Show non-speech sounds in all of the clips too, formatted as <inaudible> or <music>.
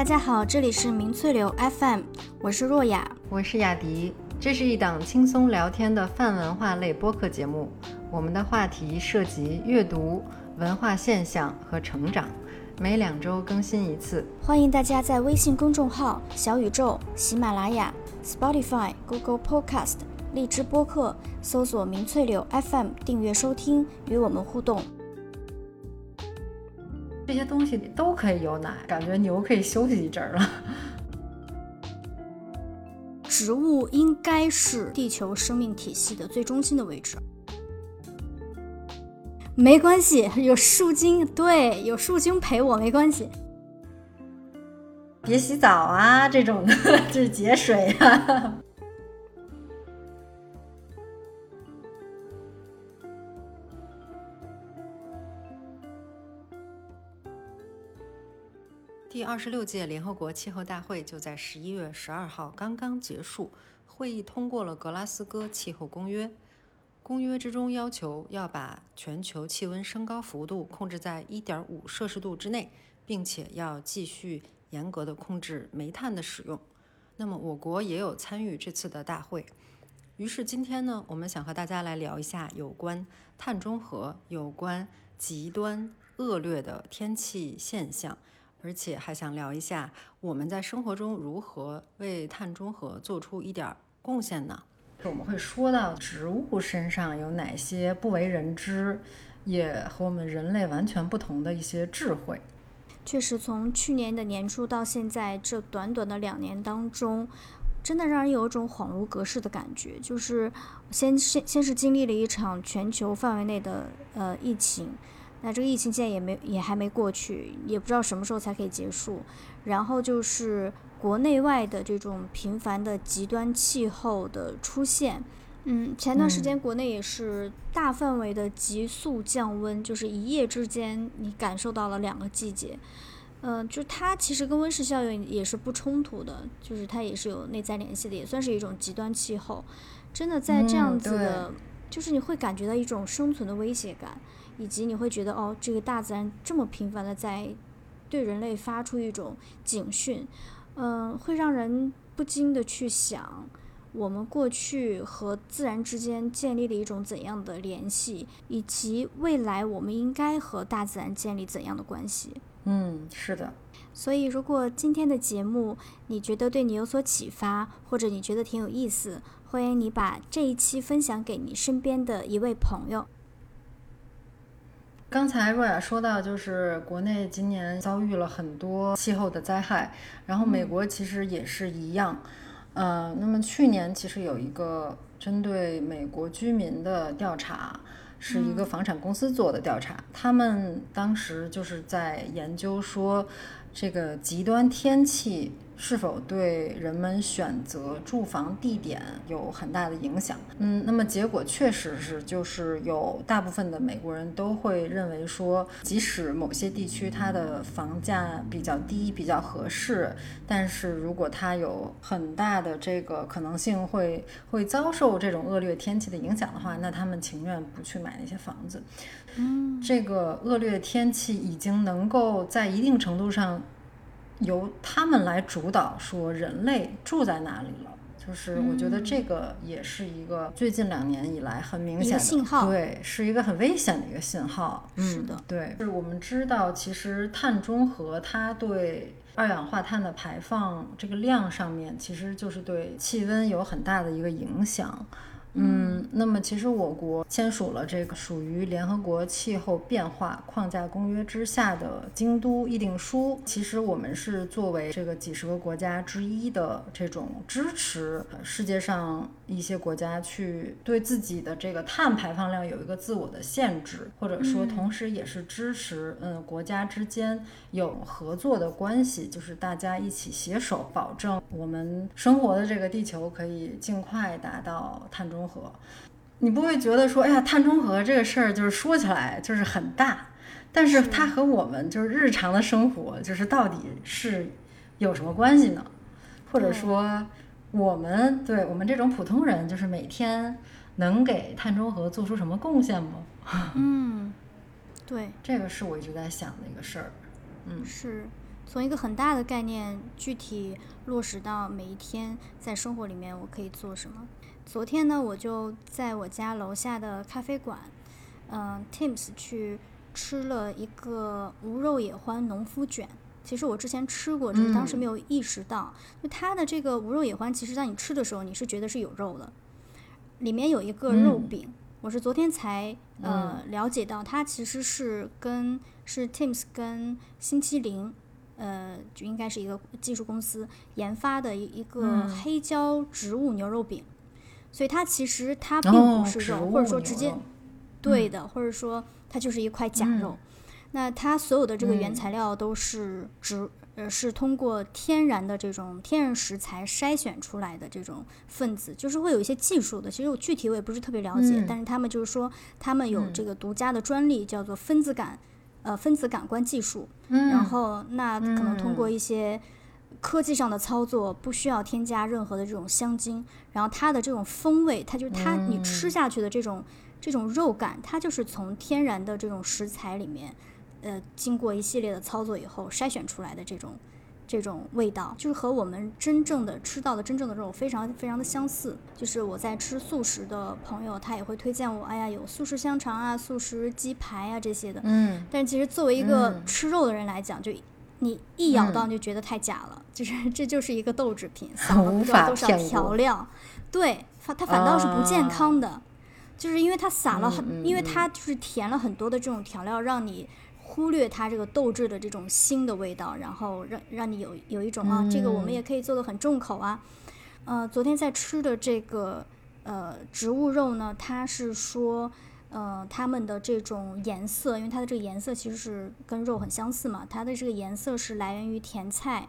大家好，这里是明翠流 FM，我是若雅，我是雅迪。这是一档轻松聊天的泛文化类播客节目，我们的话题涉及阅读、文化现象和成长，每两周更新一次。欢迎大家在微信公众号、小宇宙、喜马拉雅、Spotify、Google Podcast、荔枝播客搜索“明翠柳 FM” 订阅收听，与我们互动。这些东西都可以有奶，感觉牛可以休息一阵儿了。<laughs> 植物应该是地球生命体系的最中心的位置。没关系，有树精，对，有树精陪我没关系。别洗澡啊，这种的，<laughs> 这是节水啊。第二十六届联合国气候大会就在十一月十二号刚刚结束，会议通过了《格拉斯哥气候公约》。公约之中要求要把全球气温升高幅度控制在一点五摄氏度之内，并且要继续严格的控制煤炭的使用。那么我国也有参与这次的大会，于是今天呢，我们想和大家来聊一下有关碳中和、有关极端恶劣的天气现象。而且还想聊一下，我们在生活中如何为碳中和做出一点贡献呢？我们会说到植物身上有哪些不为人知，也和我们人类完全不同的一些智慧。确实，从去年的年初到现在这短短的两年当中，真的让人有一种恍如隔世的感觉。就是先先先是经历了一场全球范围内的呃疫情。那这个疫情现在也没也还没过去，也不知道什么时候才可以结束。然后就是国内外的这种频繁的极端气候的出现，嗯，前段时间国内也是大范围的急速降温，就是一夜之间你感受到了两个季节，嗯，就它其实跟温室效应也是不冲突的，就是它也是有内在联系的，也算是一种极端气候。真的在这样子的，就是你会感觉到一种生存的威胁感。以及你会觉得哦，这个大自然这么频繁的在对人类发出一种警讯，嗯，会让人不禁的去想，我们过去和自然之间建立了一种怎样的联系，以及未来我们应该和大自然建立怎样的关系？嗯，是的。所以，如果今天的节目你觉得对你有所启发，或者你觉得挺有意思，欢迎你把这一期分享给你身边的一位朋友。刚才若雅说到，就是国内今年遭遇了很多气候的灾害，然后美国其实也是一样。呃，那么去年其实有一个针对美国居民的调查，是一个房产公司做的调查，他们当时就是在研究说，这个极端天气。是否对人们选择住房地点有很大的影响？嗯，那么结果确实是，就是有大部分的美国人都会认为说，即使某些地区它的房价比较低、比较合适，但是如果它有很大的这个可能性会会遭受这种恶劣天气的影响的话，那他们情愿不去买那些房子。嗯，这个恶劣天气已经能够在一定程度上。由他们来主导，说人类住在哪里了，就是我觉得这个也是一个最近两年以来很明显的信号，对，是一个很危险的一个信号。是的，对，就是我们知道，其实碳中和它对二氧化碳的排放这个量上面，其实就是对气温有很大的一个影响。嗯，那么其实我国签署了这个属于联合国气候变化框架公约之下的京都议定书，其实我们是作为这个几十个国家之一的这种支持世界上一些国家去对自己的这个碳排放量有一个自我的限制，或者说同时也是支持嗯国家之间有合作的关系，就是大家一起携手保证我们生活的这个地球可以尽快达到碳中。中和，你不会觉得说，哎呀，碳中和这个事儿就是说起来就是很大，但是它和我们就是日常的生活就是到底是有什么关系呢？或者说，我们对我们这种普通人，就是每天能给碳中和做出什么贡献吗？<laughs> 嗯，对，这个是我一直在想的一个事儿。嗯，是。从一个很大的概念具体落实到每一天在生活里面我可以做什么。昨天呢，我就在我家楼下的咖啡馆，嗯，Tim's 去吃了一个无肉野欢农夫卷。其实我之前吃过，只是当时没有意识到，就它的这个无肉野欢，其实在你吃的时候，你是觉得是有肉的，里面有一个肉饼。我是昨天才呃了解到，它其实是跟是 Tim's 跟星期零。呃，就应该是一个技术公司研发的一一个黑椒植物牛肉饼，所以它其实它并不是肉，或者说直接对的，或者说它就是一块假肉。那它所有的这个原材料都是植呃是通过天然的这种天然食材筛选出来的这种分子，就是会有一些技术的。其实我具体我也不是特别了解，但是他们就是说他们有这个独家的专利，叫做分子感。呃，分子感官技术，然后那可能通过一些科技上的操作，不需要添加任何的这种香精，然后它的这种风味，它就是它你吃下去的这种这种肉感，它就是从天然的这种食材里面，呃，经过一系列的操作以后筛选出来的这种。这种味道就是和我们真正的吃到的真正的肉非常非常的相似。就是我在吃素食的朋友，他也会推荐我，哎呀，有素食香肠啊、素食鸡排啊这些的。嗯。但其实作为一个吃肉的人来讲，就你一咬到就觉得太假了，就是这就是一个豆制品，撒了不知道多少调料。对，它它反倒是不健康的，就是因为它撒了很，因为它就是填了很多的这种调料，让你。忽略它这个豆制的这种腥的味道，然后让让你有有一种啊，这个我们也可以做的很重口啊。呃，昨天在吃的这个呃植物肉呢，它是说呃它们的这种颜色，因为它的这个颜色其实是跟肉很相似嘛，它的这个颜色是来源于甜菜，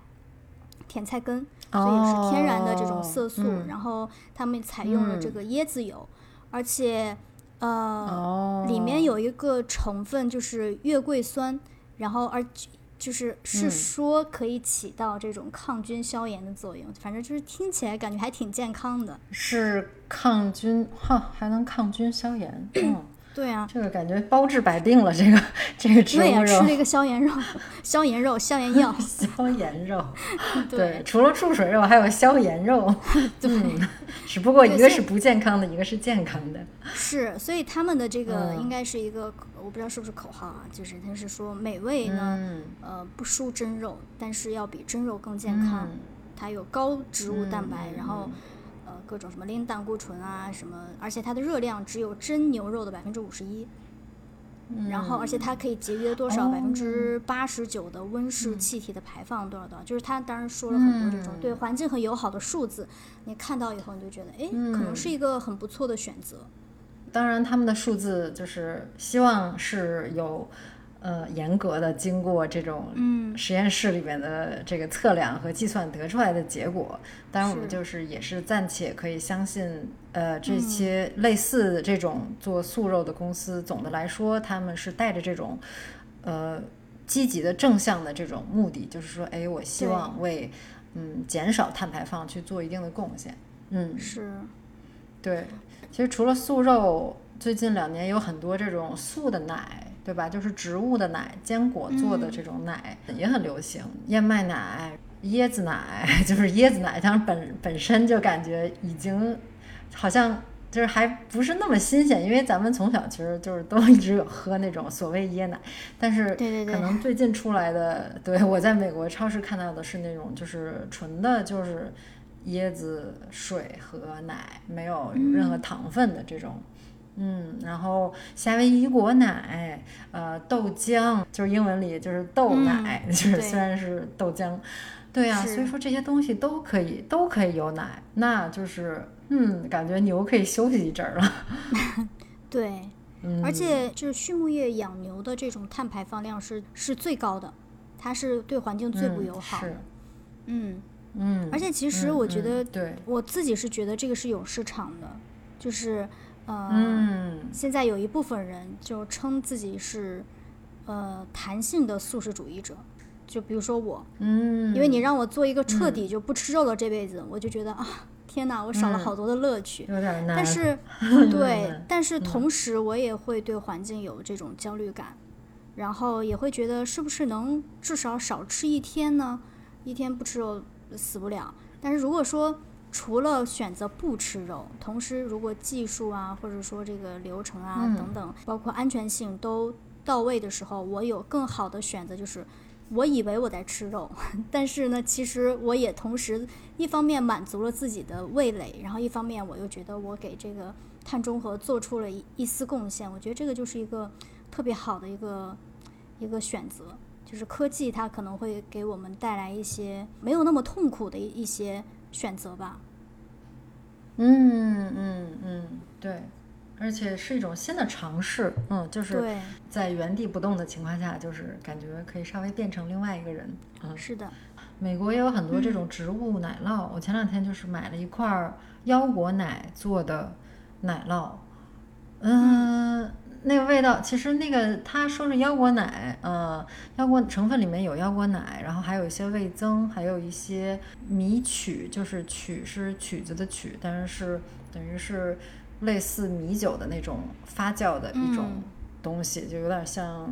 甜菜根，所以是天然的这种色素。然后他们采用了这个椰子油，而且。呃，里面有一个成分就是月桂酸，然后而就是是说可以起到这种抗菌消炎的作用，反正就是听起来感觉还挺健康的。是抗菌哈，还能抗菌消炎，<clears throat> 嗯。对啊，这个感觉包治百病了。这个 <laughs> 这个植物肉，吃了一个消炎肉，<laughs> 消炎肉，消炎药，<laughs> 消炎肉。对，除了注水肉，还有消炎肉。对，只不过一个是不健康的，一个是健康的。是，所以他们的这个应该是一个，我不知道是不是口号啊，就是他是说美味呢，呃，不输真肉，但是要比真肉更健康。它有高植物蛋白，然后。各种什么零胆固醇啊，什么，而且它的热量只有真牛肉的百分之五十一，然后而且它可以节约多少百分之八十九的温室气体的排放多少多少，就是它当然说了很多这种对环境很友好的数字，你看到以后你就觉得哎，可能是一个很不错的选择。当然他们的数字就是希望是有。呃，严格的经过这种实验室里面的这个测量和计算得出来的结果，当然我们就是也是暂且可以相信，呃，这些类似这种做素肉的公司，总的来说他们是带着这种呃积极的正向的这种目的，就是说，哎，我希望为嗯减少碳排放去做一定的贡献。嗯，是，对，其实除了素肉，最近两年有很多这种素的奶。对吧？就是植物的奶、坚果做的这种奶也很流行，燕麦奶、椰子奶，<laughs> 就是椰子奶，它本本身就感觉已经好像就是还不是那么新鲜，因为咱们从小其实就是都一直有喝那种所谓椰奶，但是可能最近出来的，对我在美国超市看到的是那种就是纯的，就是椰子水和奶，没有任何糖分的这种。嗯，然后夏威夷果奶，呃，豆浆，就是英文里就是豆奶，<laughs> 就是虽然是豆浆，对呀，所以说这些东西都可以，都可以有奶，那就是，嗯，感觉牛可以休息一阵儿了。<laughs> <laughs> 对，而且就是畜牧业养牛的这种碳排放量是是最高的，它是对环境最不友好的。嗯嗯，而且其实我觉得，对，我自己是觉得这个是有市场的，就是。呃，现在有一部分人就称自己是，呃，弹性的素食主义者，就比如说我，嗯，因为你让我做一个彻底就不吃肉的这辈子，我就觉得啊，天哪，我少了好多的乐趣，有点难。但是，<laughs> 对，但是同时我也会对环境有这种焦虑感，然后也会觉得是不是能至少少吃一天呢？一天不吃肉死不了。但是如果说除了选择不吃肉，同时如果技术啊，或者说这个流程啊等等，包括安全性都到位的时候，我有更好的选择，就是我以为我在吃肉，<laughs> 但是呢，其实我也同时一方面满足了自己的味蕾，然后一方面我又觉得我给这个碳中和做出了一一丝贡献。我觉得这个就是一个特别好的一个一个选择，就是科技它可能会给我们带来一些没有那么痛苦的一一些。选择吧，嗯嗯嗯，对，而且是一种新的尝试，嗯，就是在原地不动的情况下，就是感觉可以稍微变成另外一个人，嗯，是的，美国也有很多这种植物奶酪，我前两天就是买了一块腰果奶做的奶酪，嗯。那个味道，其实那个他说是腰果奶，呃，腰果成分里面有腰果奶，然后还有一些味增，还有一些米曲，就是曲是曲子的曲，但是是等于是类似米酒的那种发酵的一种东西，就有点像。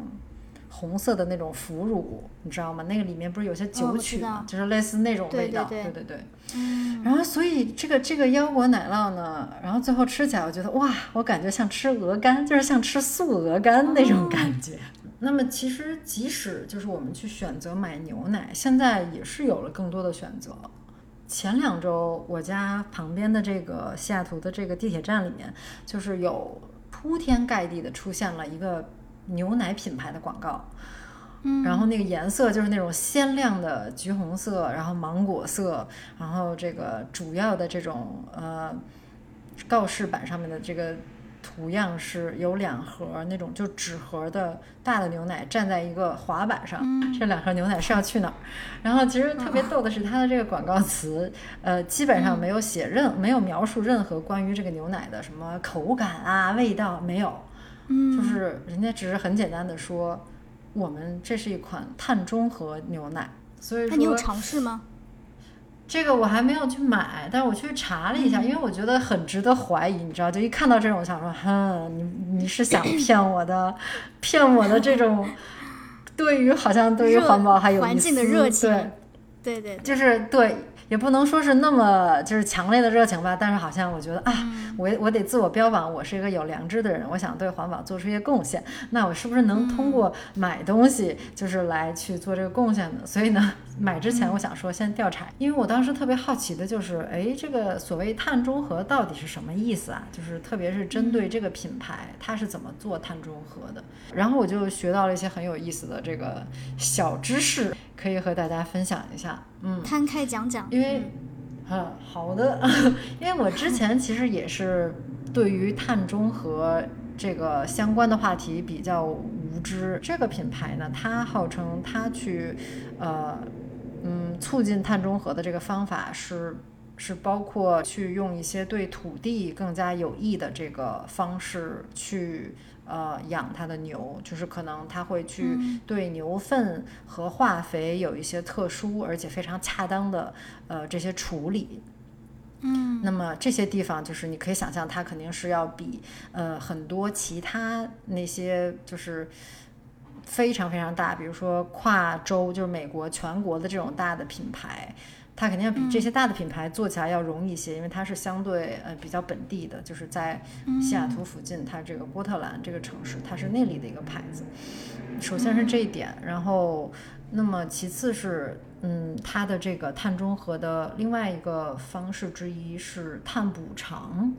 红色的那种腐乳，你知道吗？那个里面不是有些酒曲吗？就是类似那种味道，对对对。嗯。然后，所以这个这个腰果奶酪呢，然后最后吃起来，我觉得哇，我感觉像吃鹅肝，就是像吃素鹅肝那种感觉。那么，其实即使就是我们去选择买牛奶，现在也是有了更多的选择。前两周，我家旁边的这个西雅图的这个地铁站里面，就是有铺天盖地的出现了一个。牛奶品牌的广告，然后那个颜色就是那种鲜亮的橘红色，然后芒果色，然后这个主要的这种呃告示板上面的这个图样是有两盒那种就纸盒的大的牛奶站在一个滑板上，这两盒牛奶是要去哪儿？然后其实特别逗的是它的这个广告词，呃，基本上没有写任没有描述任何关于这个牛奶的什么口感啊、味道没有。就是人家只是很简单的说，我们这是一款碳中和牛奶，所以说。那你有尝试吗？这个我还没有去买，但是我去查了一下，因为我觉得很值得怀疑，你知道，就一看到这种，我想说，哼，你你是想骗我的，<clears throat> 骗我的这种，对于好像对于环保还有环境的热情，对对对，就是对。也不能说是那么就是强烈的热情吧，但是好像我觉得啊，我我得自我标榜，我是一个有良知的人，我想对环保做出一些贡献，那我是不是能通过买东西就是来去做这个贡献呢？所以呢。买之前，我想说先调查，因为我当时特别好奇的就是，哎，这个所谓碳中和到底是什么意思啊？就是特别是针对这个品牌，它是怎么做碳中和的？然后我就学到了一些很有意思的这个小知识，可以和大家分享一下。嗯，摊开讲讲。因为，嗯，好的，<laughs> 因为我之前其实也是对于碳中和这个相关的话题比较无知。这个品牌呢，它号称它去，呃。嗯，促进碳中和的这个方法是是包括去用一些对土地更加有益的这个方式去呃养它的牛，就是可能它会去对牛粪和化肥有一些特殊而且非常恰当的呃这些处理。嗯，那么这些地方就是你可以想象，它肯定是要比呃很多其他那些就是。非常非常大，比如说跨州，就是美国全国的这种大的品牌，它肯定要比这些大的品牌做起来要容易一些，因为它是相对呃比较本地的，就是在西雅图附近，它这个波特兰这个城市，它是那里的一个牌子。首先是这一点，然后那么其次是，嗯，它的这个碳中和的另外一个方式之一是碳补偿。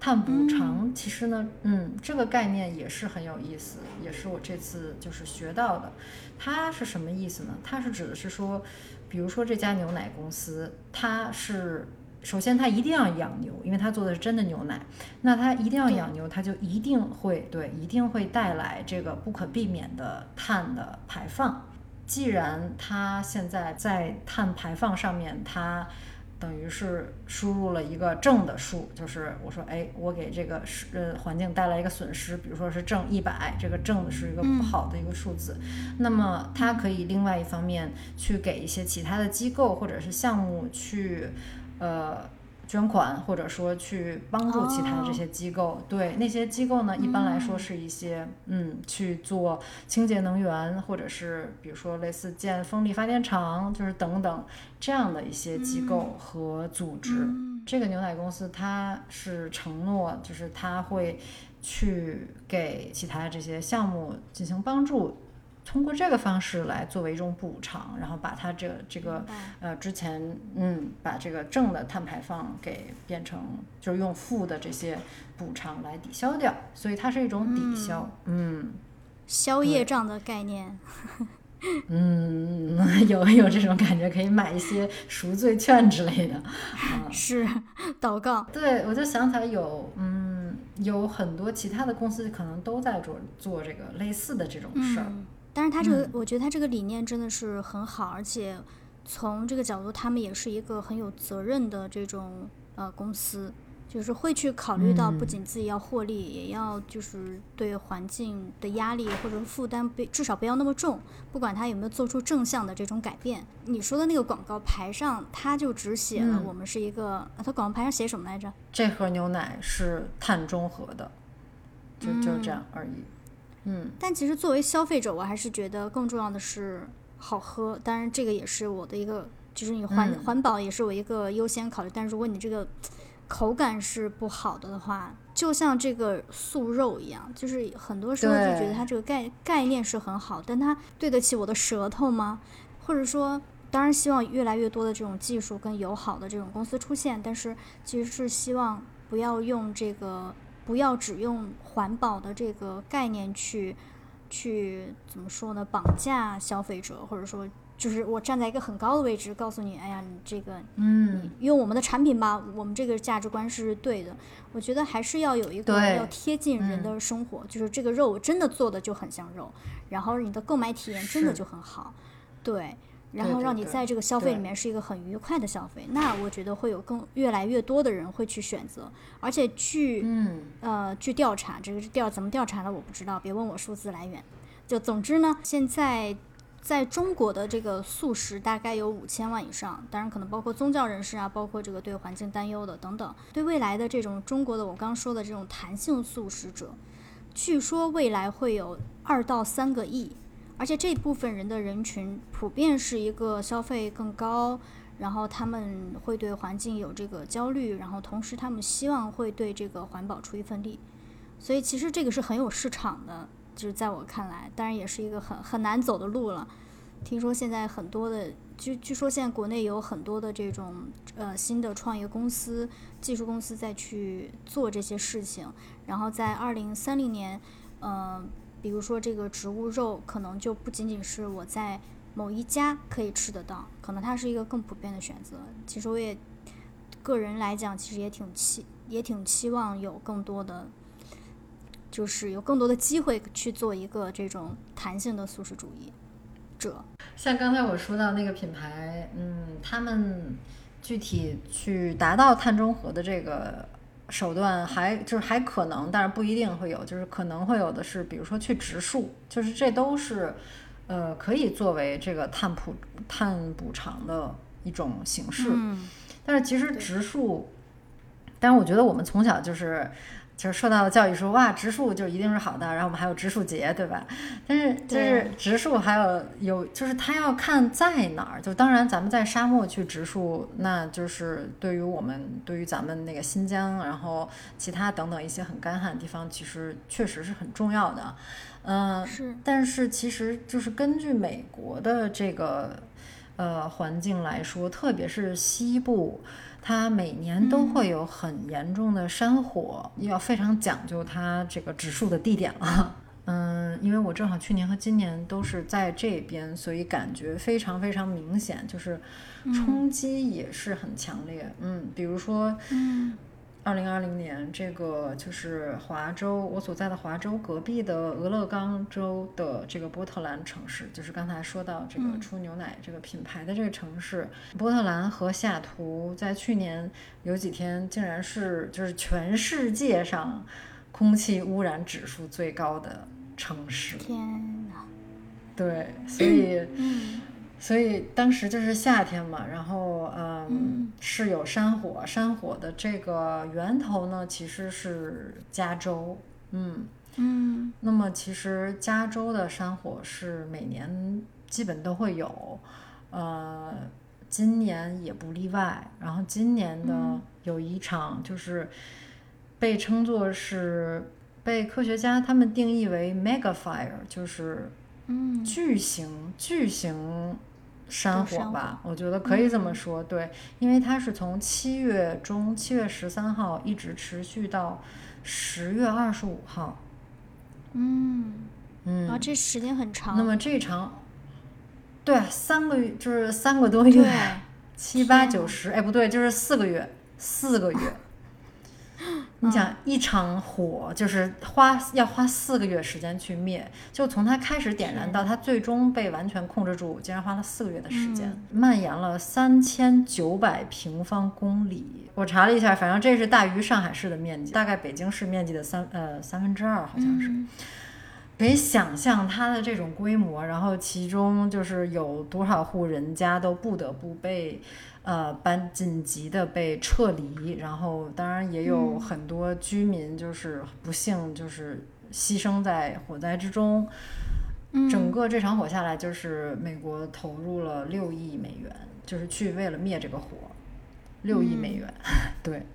碳补偿其实呢，嗯，这个概念也是很有意思，也是我这次就是学到的。它是什么意思呢？它是指的是说，比如说这家牛奶公司，它是首先它一定要养牛，因为它做的是真的牛奶。那它一定要养牛，它就一定会对，一定会带来这个不可避免的碳的排放。既然它现在在碳排放上面，它等于是输入了一个正的数，就是我说，哎，我给这个是呃环境带来一个损失，比如说是正一百，这个正的是一个不好的一个数字。那么它可以另外一方面去给一些其他的机构或者是项目去，呃，捐款，或者说去帮助其他的这些机构。对那些机构呢，一般来说是一些嗯去做清洁能源，或者是比如说类似建风力发电厂，就是等等这样的一些机构和组织。这个牛奶公司它是承诺，就是它会去给其他这些项目进行帮助。通过这个方式来作为一种补偿，然后把它这这个呃之前嗯把这个正的碳排放给变成就是用负的这些补偿来抵消掉，所以它是一种抵消，嗯，消业障的概念，<laughs> 嗯，有有这种感觉，可以买一些赎罪券之类的，是祷告，对我就想起来有嗯有很多其他的公司可能都在做做这个类似的这种事儿。但是他这个，我觉得他这个理念真的是很好，而且从这个角度，他们也是一个很有责任的这种呃公司，就是会去考虑到不仅自己要获利，也要就是对环境的压力或者负担，不至少不要那么重。不管他有没有做出正向的这种改变。你说的那个广告牌上，他就只写了我们是一个，他广告牌上写什么来着？这盒牛奶是碳中和的，就就这样而已。嗯，但其实作为消费者，我还是觉得更重要的是好喝。当然，这个也是我的一个，就是你环环保也是我一个优先考虑。但如果你这个口感是不好的的话，就像这个素肉一样，就是很多时候就觉得它这个概概念是很好，但它对得起我的舌头吗？或者说，当然希望越来越多的这种技术跟友好的这种公司出现，但是其实是希望不要用这个。不要只用环保的这个概念去，去怎么说呢？绑架消费者，或者说，就是我站在一个很高的位置，告诉你，哎呀，你这个，嗯，用我们的产品吧，我们这个价值观是对的。我觉得还是要有一个要贴近人的生活，就是这个肉真的做的就很像肉，然后你的购买体验真的就很好，对。然后让你在这个消费里面是一个很愉快的消费，那我觉得会有更越来越多的人会去选择。而且据呃据调查，这个调怎么调查的我不知道，别问我数字来源。就总之呢，现在在中国的这个素食大概有五千万以上，当然可能包括宗教人士啊，包括这个对环境担忧的等等。对未来的这种中国的我刚说的这种弹性素食者，据说未来会有二到三个亿。而且这部分人的人群普遍是一个消费更高，然后他们会对环境有这个焦虑，然后同时他们希望会对这个环保出一份力，所以其实这个是很有市场的，就是在我看来，当然也是一个很很难走的路了。听说现在很多的，据据说现在国内有很多的这种呃新的创业公司、技术公司在去做这些事情，然后在二零三零年，嗯。比如说，这个植物肉可能就不仅仅是我在某一家可以吃得到，可能它是一个更普遍的选择。其实我也个人来讲，其实也挺期也挺期望有更多的，就是有更多的机会去做一个这种弹性的素食主义者。像刚才我说到那个品牌，嗯，他们具体去达到碳中和的这个。手段还就是还可能，但是不一定会有，就是可能会有的是，比如说去植树，就是这都是，呃，可以作为这个碳补碳补偿的一种形式。嗯。但是其实植树，但是我觉得我们从小就是。就是受到的教育说哇植树就一定是好的，然后我们还有植树节，对吧？但是就是植树还有有就是它要看在哪儿，就当然咱们在沙漠去植树，那就是对于我们对于咱们那个新疆，然后其他等等一些很干旱的地方，其实确实是很重要的。嗯，是。但是其实就是根据美国的这个呃环境来说，特别是西部。它每年都会有很严重的山火，要非常讲究它这个植树的地点了。<laughs> 嗯，因为我正好去年和今年都是在这边，所以感觉非常非常明显，就是冲击也是很强烈。嗯，比如说，嗯。二零二零年，这个就是华州，我所在的华州隔壁的俄勒冈州的这个波特兰城市，就是刚才说到这个出牛奶这个品牌的这个城市，波特兰和西雅图在去年有几天竟然是就是全世界上空气污染指数最高的城市。天呐，对，所以。所以当时就是夏天嘛，然后嗯嗯是有山火，山火的这个源头呢其实是加州，嗯，嗯。那么其实加州的山火是每年基本都会有，呃，今年也不例外。然后今年的嗯。有一场就是被称作是被科学家他们定义为 mega fire，就是嗯。巨型巨型山火山吧，我觉得可以这么嗯说。对，因为它是从七月中七月十三号一直持续到十月二十五号。嗯，嗯，啊，这时间很长。那么这场，对，三个月就是三个多对月，七八九十，哎，不对，就是四个月，四个月。<laughs> 你想，一场火就是花要花四个月时间去灭，就从它开始点燃到它最终被完全控制住，竟然花了四个月的时间，蔓延了三千九百平方公里。我查了一下，反正这是大于上海市的面积，大概北京市面积的三呃三分之二，好像是。嗯可以想象它的这种规模，然后其中就是有多少户人家都不得不被，呃，班紧急的被撤离，然后当然也有嗯很多居民就是不幸就是牺牲在火灾之中。嗯整个这场火下来，就是美国投入了六亿美元，就是去为了灭这个火，六亿美嗯元，<laughs> 对。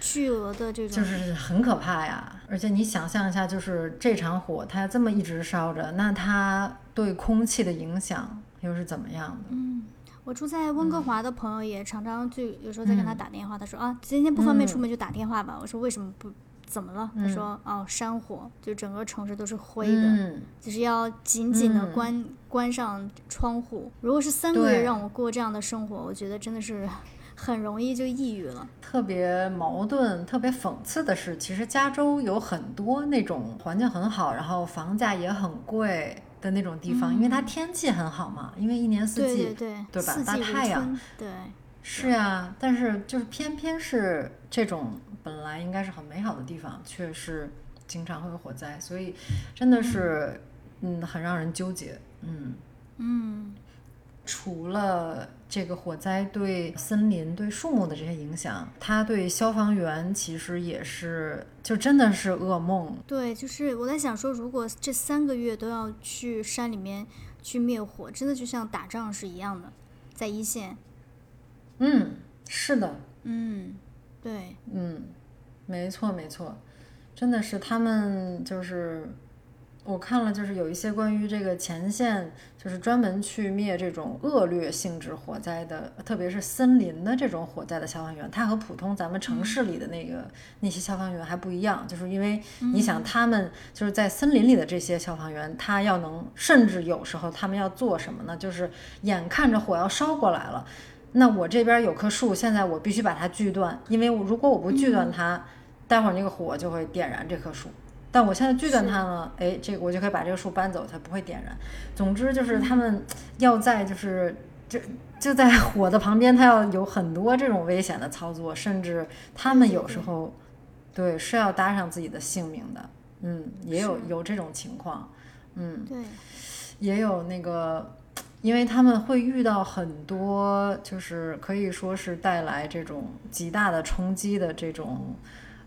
巨额的这种，就是很可怕呀。而且你想象一下，就是这场火它这么一直烧着，那它对空气的影响又是怎么样的？嗯，我住在温哥华的朋友也常常就有时候在跟他打电话，他说啊，今天不方便出门就打电话吧。我说为什么不？怎么了？他说哦，山火，就整个城市都是灰的，嗯，就是要紧紧的嗯关、关上窗户。如果是三个月让我过这样的生活，我觉得真的是很容易就抑郁了。特别矛盾、特别讽刺的是，其实加州有很多那种环境很好，然后房价也很贵的那种地方，因为它天气很好嘛，因为一年四季对对对，对吧大太阳，对，是呀，但是就是偏偏是这种本来应该是很美好的地方，却是经常会有火灾，所以真的是嗯很让人纠结。嗯，嗯除了这个火灾对森林、对树木的这些影响，它对消防员其实也是就真的是噩梦。对，就是我在想说，如果这三个月都要去山里面去灭火，真的就像打仗是一样的，在一线。嗯，是的，嗯，对，嗯，没错没错，真的是他们就是我看了，就是有一些关于这个前线，就是专门去灭这种恶劣性质火灾的，特别是森林的这种火灾的消防员，他和普通咱们城市里的那个、那些消防员还不一样，就是因为你想他们就是在森林里的这些消防员，他要能，甚至有时候他们要做什么呢？就是眼看着火要烧过来了。那我这边有棵树，现在我必须把它锯断，因为我如果我不锯断它，待会儿那个火就会点燃这棵树。但我现在锯断它呢，哎，这个我就可以把这个树搬走，它不会点燃。总之就是他们要在就是就就在火的旁边，他要有很多这种危险的操作，甚至他们有时候对是要搭上自己的性命的。嗯，也有有这种情况。嗯，对，也有那个，因为他们会遇到很多，就是可以说是带来这种极大的冲击的这种，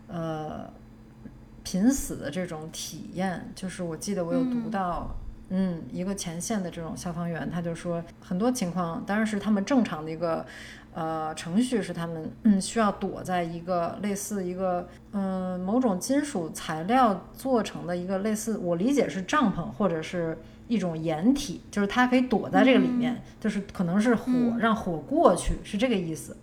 呃，濒死的这种体验。就是我记得我有读嗯到，嗯一个前线的这种消防员，他就说很多情况，当然是他们正常的一个。呃，程序是他们嗯需要躲在一个类似一个嗯、呃某种金属材料做成的一个类似我理解是帐篷或者是一种掩体，就是它可以躲在这个里面，就是可能是火、嗯让火过去是这个意思。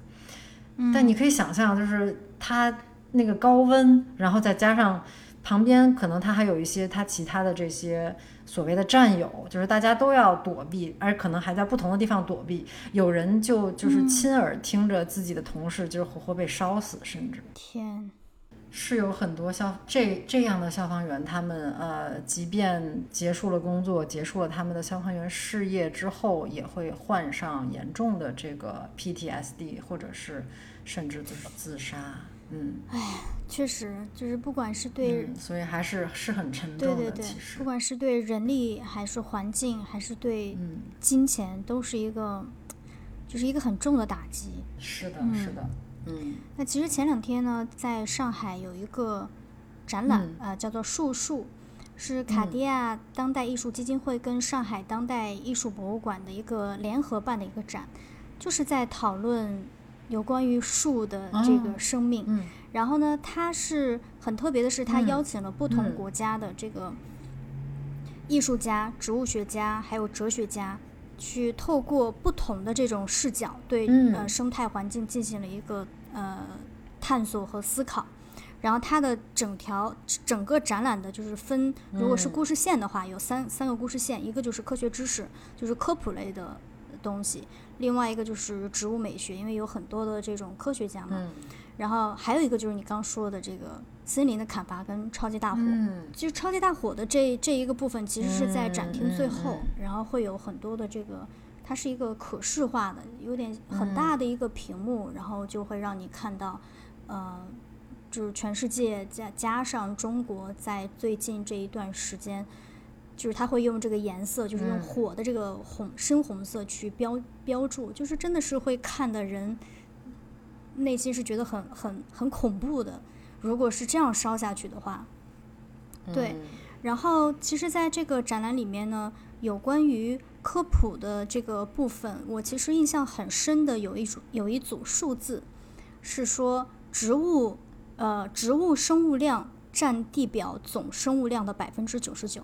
嗯但你可以想象，就是它那个高温，然后再加上旁边可能他还有一些他其他的这些所谓的战友，就是大家都要躲避，而可能还在不同的地方躲避。有人就就是亲耳听着自己的同事就是活活被烧死，甚至天，是有很多消这这样的消防员，他们呃，即便结束了工作，结束了他们的消防员事业之后，也会患上严重的这个 PTSD，或者是甚至就是自杀。嗯，哎确实就是不管是对、嗯所以还是是很沉重的，对对对不，管是对人力还是环境，还是对嗯，金钱，都是一个就是一个很重的打击。是的，嗯是的，嗯那其实前两天呢，在上海有一个展览，嗯呃，叫做“树树”，是卡地亚当代艺术基金会跟上海当代艺术博物馆的一个联合办的一个展，就是在讨论有关于树的这个哦生命。嗯然后呢，它是很特别的是，它嗯邀请了不同嗯国家的这个艺术家、植物学家还有哲学家，去透过不同的这种视角，对、嗯呃生态环境进行了一个呃探索和思考。然后它的整条整个展览的就是分，如果是嗯故事线的话，有三三个故事线，一个就是科学知识，就是科普类的东西；另外一个就是植物美学，因为有很多的这种科学家嘛。嗯然后还有一个就是你刚说的这个森林的砍伐跟超级大火。嗯其实超级大火的这这一个部分，其实是在展厅最后，嗯然后会有很多的这个，它是一个可视化的，有点很大的一个屏幕，然后就会让你看到，呃，就是全世界加加上中国在最近这一段时间，就是他会用这个颜色，就是用嗯。火的这个红深红色去标标注，就是真的是会看的人内心是觉得很很很恐怖的。如果是这样烧下去的话，对。嗯然后，其实，在这个展览里面呢，有关于科普的这个部分，我其实印象很深的有一组有一组数字，是说植物呃植物生物量占地表总生物量的百分之九十九，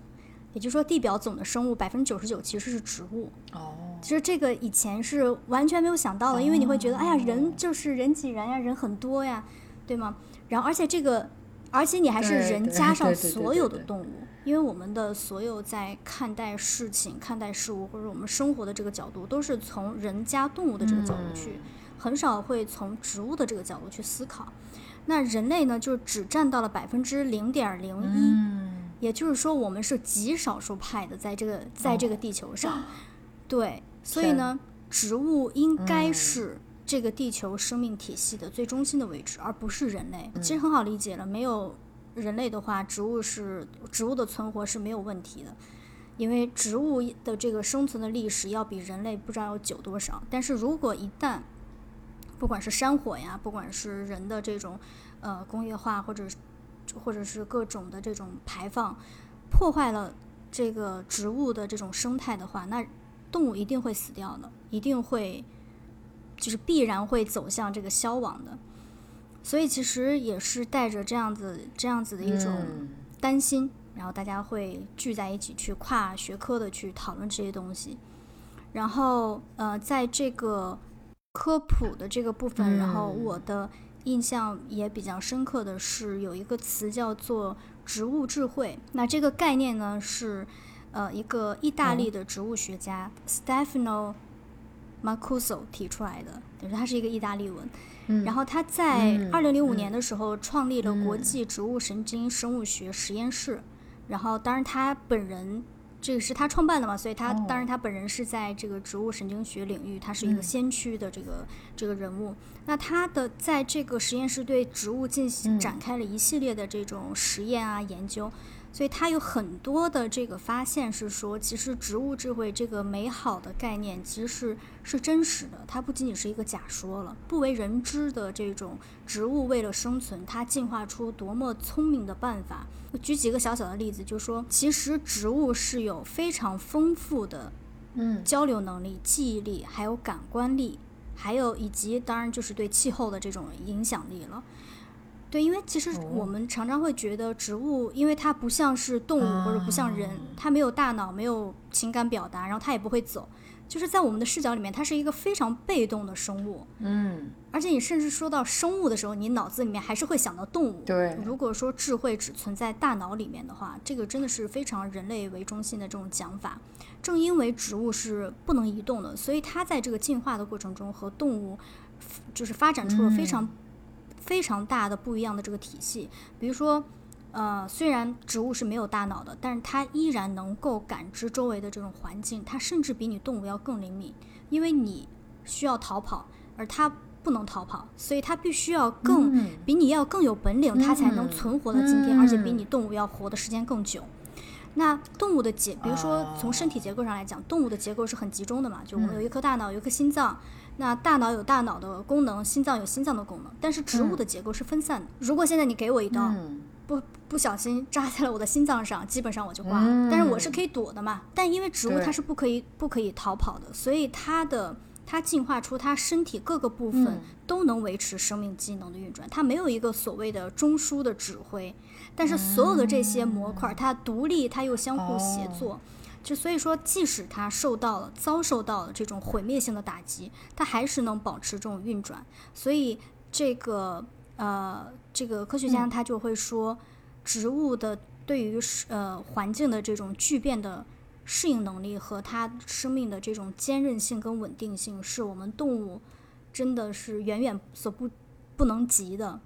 也就是说，地表总的生物百分之九十九其实是植物。哦，其实这个以前是完全没有想到的，因为你会觉得，哎呀，哦人就是人挤人呀，人很多呀，对吗？然后而且这个，而且你还是人加上所有的动物，因为我们的所有在看待事情、看待事物或者我们生活的这个角度，都是从人加动物的这个角度去，很少会从植物的这个角度去思考。那人类呢，就只占到了百分之零点零一。嗯也就是说，我们是极少数派的，在这个在这个地球上，<laughs> 对，所以呢，植物应该嗯是这个地球生命体系的最中心的位置，而不是人类。其实很好理解了，没有人类的话，植物是植物的存活是没有问题的，因为植物的这个生存的历史要比人类不知道要久多少。但是如果一旦不管是山火呀，不管是人的这种呃工业化，或者是或者是各种的这种排放，破坏了这个植物的这种生态的话，那动物一定会死掉的，一定会就是必然会走向这个消亡的。所以其实也是带着这样子这样子的一种嗯担心，然后大家会聚在一起去跨学科的去讨论这些东西。然后呃，在这个科普的这个部分，然后嗯我的印象也比较深刻的是有一个词叫做植物智慧。那这个概念呢是呃一个意大利的植物学家、Stefano Mancuso 提出来的，就是它是一个意大利文。嗯然后他在嗯二零零五嗯年的时候创立了国嗯际植物神经生物学实验室，然后当然他本人这个是他创办的嘛，所以他、哦当然他本人是在这个植物神经学领域，他是一个嗯先驱的这个、这个人物。那他的在这个实验室对植物进行嗯展开了一系列的这种实验啊研究。所以他有很多的这个发现是说，其实植物智慧这个美好的概念其实是是真实的，它不仅仅是一个假说了。不为人知的这种植物为了生存，它进化出多么聪明的办法。我举几个小小的例子，就说其实植物是有非常丰富的嗯交流能力、记忆力，还有感官力，还有以及当然就是对气候的这种影响力了。对，因为其实哦我们常常会觉得植物，因为它不像是动物或者不像人，它没有大脑，没有情感表达，然后它也不会走，就是在我们的视角里面，它是一个非常被动的生物。嗯而且你甚至说到生物的时候，你脑子里面还是会想到动物。对如果说智慧只存在大脑里面的话，这个真的是非常人类为中心的这种讲法。正因为植物是不能移动的，所以它在这个进化的过程中和动物就是发展出了非常、非常大的不一样的这个体系。比如说，呃，虽然植物是没有大脑的，但是它依然能够感知周围的这种环境，它甚至比你动物要更灵敏，因为你需要逃跑，而它不能逃跑，所以它必须要更、嗯比你要更有本领，它才能嗯存活到今天，而且比嗯你动物要活的时间更久。那动物的结，比如说从身体结构上来讲，动物的结构是很集中的嘛，就我们有一颗大脑，有一颗心脏。那大脑有大脑的功能，心脏有心脏的功能，但是植物的结构是分散的。如果现在你给我一刀，嗯不不小心扎在了我的心脏上，基本上我就挂了。但是我是可以躲的嘛。但因为植物它是不可以不可以逃跑的，所以它的它进化出它身体各个部分嗯都能维持生命机能的运转，它没有一个所谓的中枢的指挥。但是所有的这些模块，它独立，它又相互协作。就所以说，即使它受到了遭受到了这种毁灭性的打击，它还是能保持这种运转。所以这个呃，这个科学家他就会说，植物的对于呃环境的这种巨变的适应能力和它生命的这种坚韧性跟稳定性，是我们动物真的是远远所不不能及的。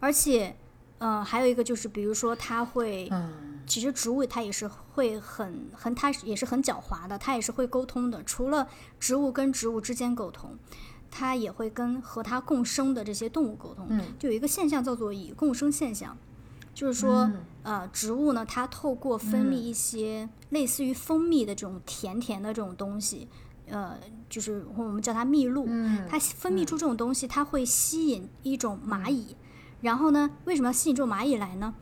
而且，呃，还有一个就是，比如说它会。嗯其实植物它也是会很很，它也是很狡猾的，它也是会沟通的。除了植物跟植物之间沟通，它也会跟和它共生的这些动物沟通。嗯就有一个现象叫做以共生现象，就是说，嗯呃，植物呢，它透过分泌一些类似于蜂蜜的这种甜甜的这种东西，呃，就是我们叫它蜜露，嗯它分泌出这种东西，它会吸引一种蚂蚁。然后呢，为什么要吸引这种蚂蚁来呢？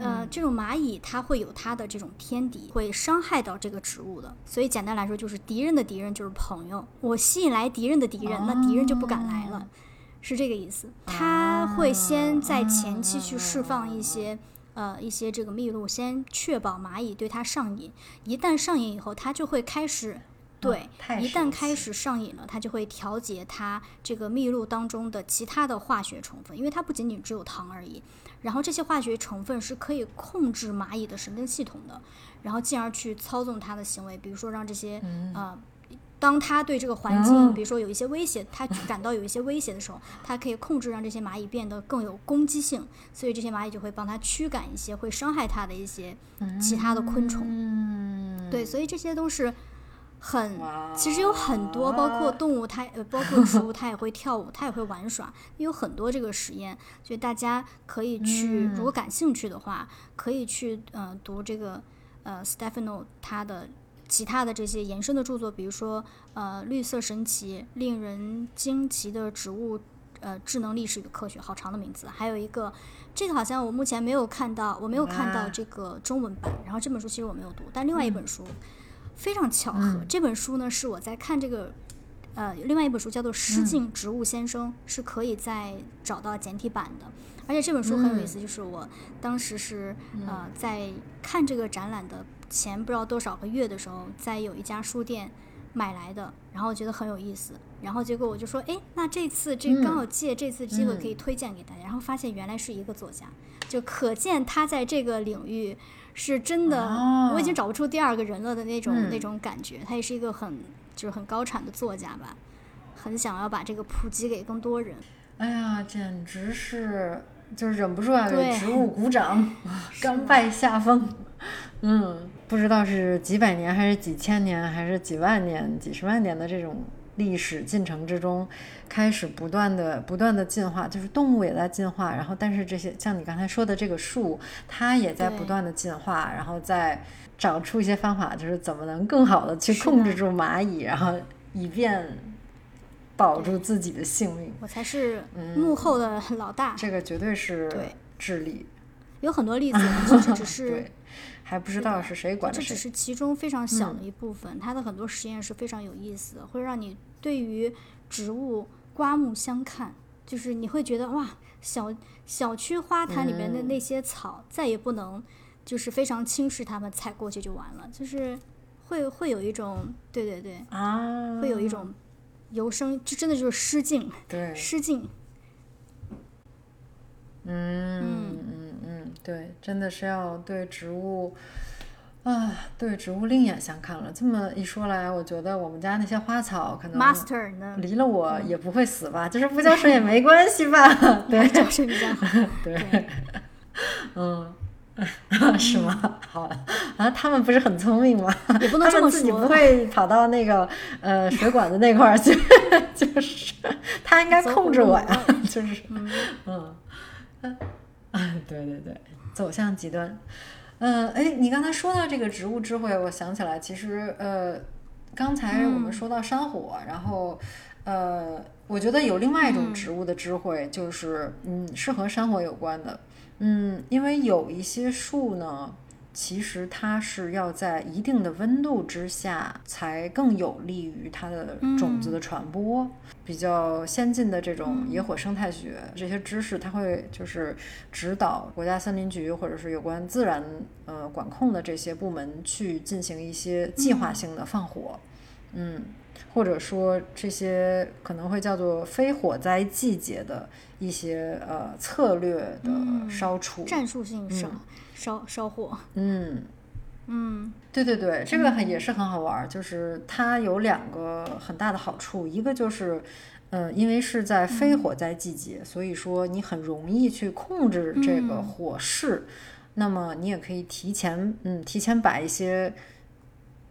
呃，这种蚂蚁它会有它的这种天敌，会伤害到这个植物的。所以简单来说，就是敌人的敌人就是朋友。我吸引来敌人的敌人，那敌人就不敢来了，是这个意思。它会先在前期去释放一些。呃，一些这个蜜露，先确保蚂蚁对它上瘾。一旦上瘾以后，它就会开始，对，太一旦开始上瘾了，它就会调节它这个蜜露当中的其他的化学成分，因为它不仅仅只有糖而已。然后这些化学成分是可以控制蚂蚁的神经系统的，然后进而去操纵它的行为，比如说让这些、呃，当它对这个环境，嗯。比如说有一些威胁，它感到有一些威胁的时候，它可以控制让这些蚂蚁变得更有攻击性，所以这些蚂蚁就会帮它驱赶一些会伤害它的一些其他的昆虫。嗯，对，所以这些都是很，其实有很多，包括动物它呃，包括植物它也会跳舞，它也会玩耍，有很多这个实验，所以大家可以去，如果感兴趣的话，可以去呃读这个呃 Stefano 他的其他的这些延伸的著作，比如说呃绿色神奇、令人惊奇的植物。呃，智能历史与科学，好长的名字。还有一个，这个好像我目前没有看到，我没有看到这个中文版。然后这本书其实我没有读，但另外一本书，非常巧合，嗯。这本书呢是我在看这个，呃，另外一本书叫做《诗境植物先生》，是可以再找到简体版的。而且这本书很有意思，就是我当时是呃在看这个展览的前不知道多少个月的时候，在有一家书店买来的，然后我觉得很有意思，然后结果我就说，哎，那这次这刚好借这次机会可以推荐给大家，然后发现原来是一个作家，就可见他在这个领域是真的，哦我已经找不出第二个人了的那种、嗯那种感觉，他也是一个很就是很高产的作家吧，很想要把这个普及给更多人。哎呀，简直是就是忍不住啊给对植物鼓掌，<laughs> 甘拜下风。<laughs> 嗯，不知道是几百年，还是几千年，还是几万年、几十万年的这种历史进程之中，开始不断的、不断的进化，就是动物也在进化，然后但是这些像你刚才说的这个树，它也在不断的进化，然后再找出一些方法，就是怎么能更好的去控制住蚂蚁，然后以便保住自己的性命。我才是幕后的老大，这个绝对是对。智力，有很多例子，其实只是 <laughs> 对，还不知道是谁管着谁。这只是其中非常小的一部分，它的很多实验是非常有意思的，会让你对于植物刮目相看，就是你会觉得哇，小小区花坛里面的那些草再也不能就是非常轻视它们，踩过去就完了，就是会会有一种对对对，啊，会有一种由生，这真的就是失敬，对，失敬，嗯嗯嗯，对，真的是要对植物啊，对植物另眼相看了。这么一说来，我觉得我们家那些花草可能 master 呢，离了我也不会死吧，就是不浇水也没关系吧？<laughs> 对浇水比较好，对，嗯，<laughs> 是吗？好啊，他们不是很聪明吗？也不能这么自己不。会跑到那个呃水管子那块儿去，<laughs> 就是他应该控制我呀，就是嗯嗯啊，对对对，走向极端。嗯，哎，你刚才说到这个植物智慧，我想起来，其实呃，刚才我们说到山火，然后呃，我觉得有另外一种植物的智慧，就是嗯，是和山火有关的。嗯，因为有一些树呢，其实它是要在一定的温度之下，才更有利于它的种子的传播。比较先进的这种野火生态学这些知识，它会就是指导国家森林局或者是有关自然呃管控的这些部门去进行一些计划性的放火。嗯。或者说这些可能会叫做非火灾季节的一些呃策略的烧除，战术性烧烧烧火。嗯嗯，对对对，这个很也是很好玩，就是它有两个很大的好处，一个就是嗯，因为是在非火灾季节，所以说你很容易去控制这个火势，那么你也可以提前嗯提前把一些。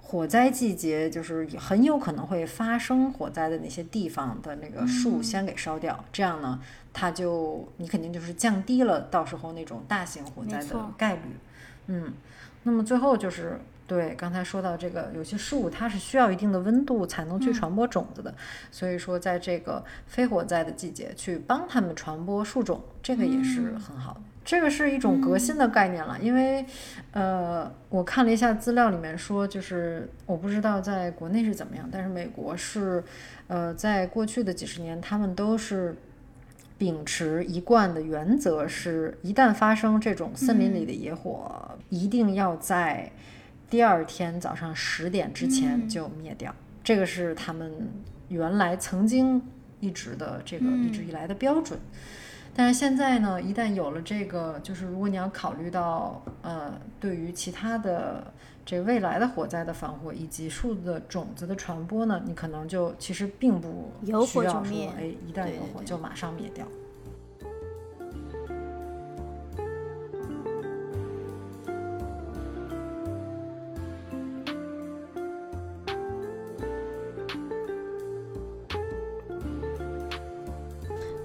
火灾季节就是很有可能会发生火灾的那些地方的那个树先给烧掉，这样呢，它就你肯定就是降低了到时候那种大型火灾的概率。嗯，那么最后就是对刚才说到这个，有些树它是需要一定的温度才能去传播种子的，所以说在这个非火灾的季节去帮它们传播树种，这个也是很好的。这个是一种革新的概念了，因为，呃，我看了一下资料里面说，就是我不知道在国内是怎么样，但是美国是，呃，在过去的几十年，他们都是秉持一贯的原则，是一旦发生这种森林里的野火，一定要在第二天早上十点之前就灭掉。这个是他们原来曾经一直的这个一直以来的标准。但是现在呢，一旦有了这个，就是如果你要考虑到，呃，对于其他的这未来的火灾的防护以及树的种子的传播呢，你可能就其实并不需要说，哎，一旦有火就马上灭掉。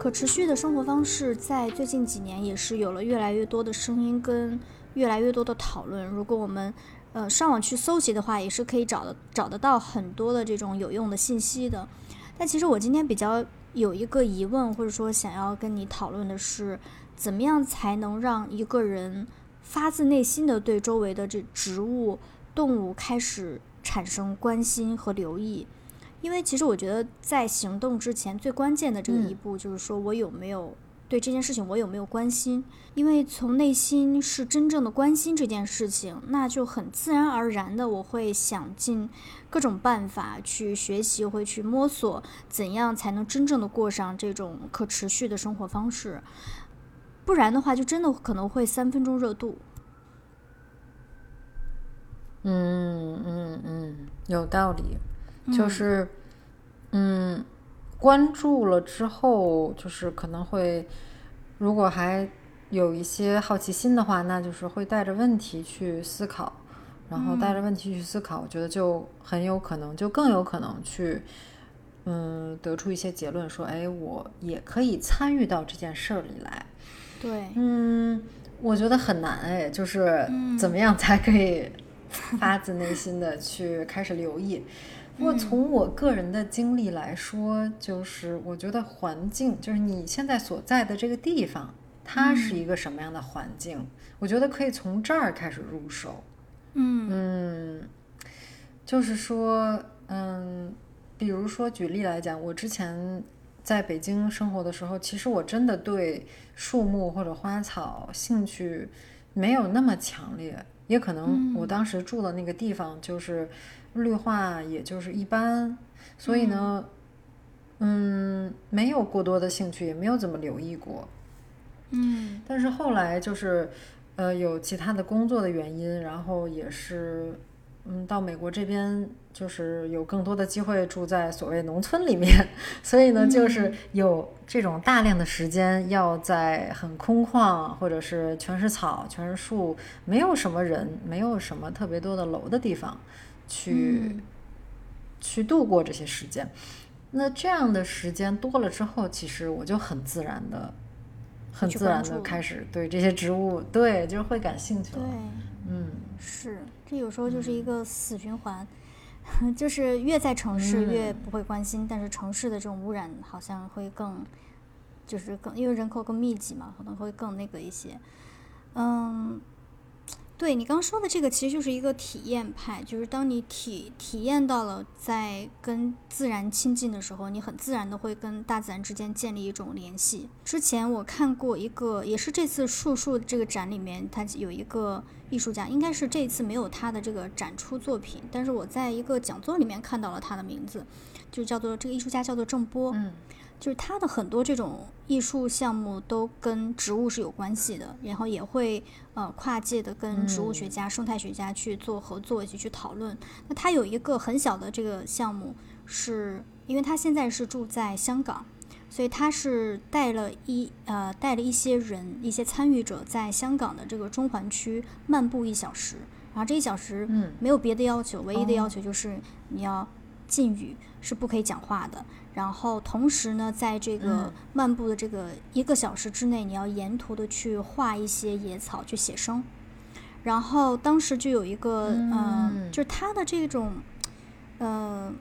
可持续的生活方式在最近几年也是有了越来越多的声音跟越来越多的讨论。如果我们呃上网去搜集的话，也是可以找的找得到很多的这种有用的信息的。但其实我今天比较有一个疑问，或者说想要跟你讨论的是，怎么样才能让一个人发自内心的对周围的这植物、动物开始产生关心和留意？因为其实我觉得，在行动之前，最关键的这个一步就是说我有没有对这件事情，我有没有关心。因为从内心是真正的关心这件事情，那就很自然而然的，我会想尽各种办法去学习，会去摸索怎样才能真正的过上这种可持续的生活方式。不然的话，就真的可能会三分钟热度。嗯嗯嗯，有道理。就是，嗯，关注了之后，就是可能会，如果还有一些好奇心的话，那就是会带着问题去思考，然后带着问题去思考，我觉得就很有可能，就更有可能去，嗯，得出一些结论，说，哎，我也可以参与到这件事儿里来。对，嗯，我觉得很难哎，就是怎么样才可以发自内心的去开始留意。不过从我个人的经历来说，就是我觉得环境，就是你现在所在的这个地方，它是一个什么样的环境？我觉得可以从这儿开始入手。嗯嗯，就是说，嗯，比如说举例来讲，我之前在北京生活的时候，其实我真的对树木或者花草兴趣没有那么强烈，也可能我当时住的那个地方就是。绿化也就是一般，所以呢，嗯，没有过多的兴趣，也没有怎么留意过，嗯。但是后来就是，呃，有其他的工作的原因，然后也是，嗯，到美国这边就是有更多的机会住在所谓农村里面，<laughs> 所以呢，就是有这种大量的时间要在很空旷或者是全是草、全是树，没有什么人、没有什么特别多的楼的地方去去度过这些时间。那这样的时间多了之后，其实我就很自然的、很自然的开始对这些植物，对，就是会感兴趣了。嗯，是，这有时候就是一个死循环，<laughs> 就是越在城市越不会关心，但是城市的这种污染好像会更，就是更因为人口更密集嘛，可能会更那个一些，嗯。对你刚说的这个，其实就是一个体验派，就是当你体体验到了在跟自然亲近的时候，你很自然的会跟大自然之间建立一种联系。之前我看过一个，也是这次树树这个展里面，它有一个艺术家，应该是这一次没有他的这个展出作品，但是我在一个讲座里面看到了他的名字，就叫做这个艺术家叫做郑波。嗯。就是他的很多这种艺术项目都跟植物是有关系的，然后也会呃跨界的跟植物学家、生态学家去做合作，一起去讨论。那他有一个很小的这个项目，是因为他现在是住在香港，所以他是带了一呃带了一些人、一些参与者在香港的这个中环区漫步一小时，然后这一小时嗯没有别的要求，唯一的要求就是你要禁语，是不可以讲话的。然后同时呢，在这个漫步的这个一个小时之内，你要沿途的去画一些野草，去写生。然后当时就有一个，嗯，就是他的这种，嗯。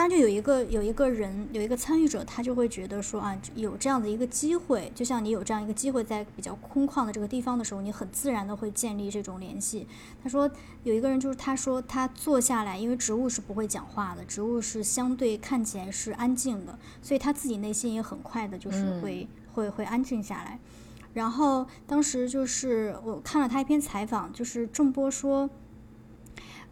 当然，就有一个有一个人有一个参与者，他就会觉得说啊，有这样的一个机会，就像你有这样一个机会，在比较空旷的这个地方的时候，你很自然的会建立这种联系。他说有一个人就是他说他坐下来，因为植物是不会讲话的，植物是相对看起来是安静的，所以他自己内心也很快的就是会会会安静下来。然后当时就是我看了他一篇采访，就是郑波说。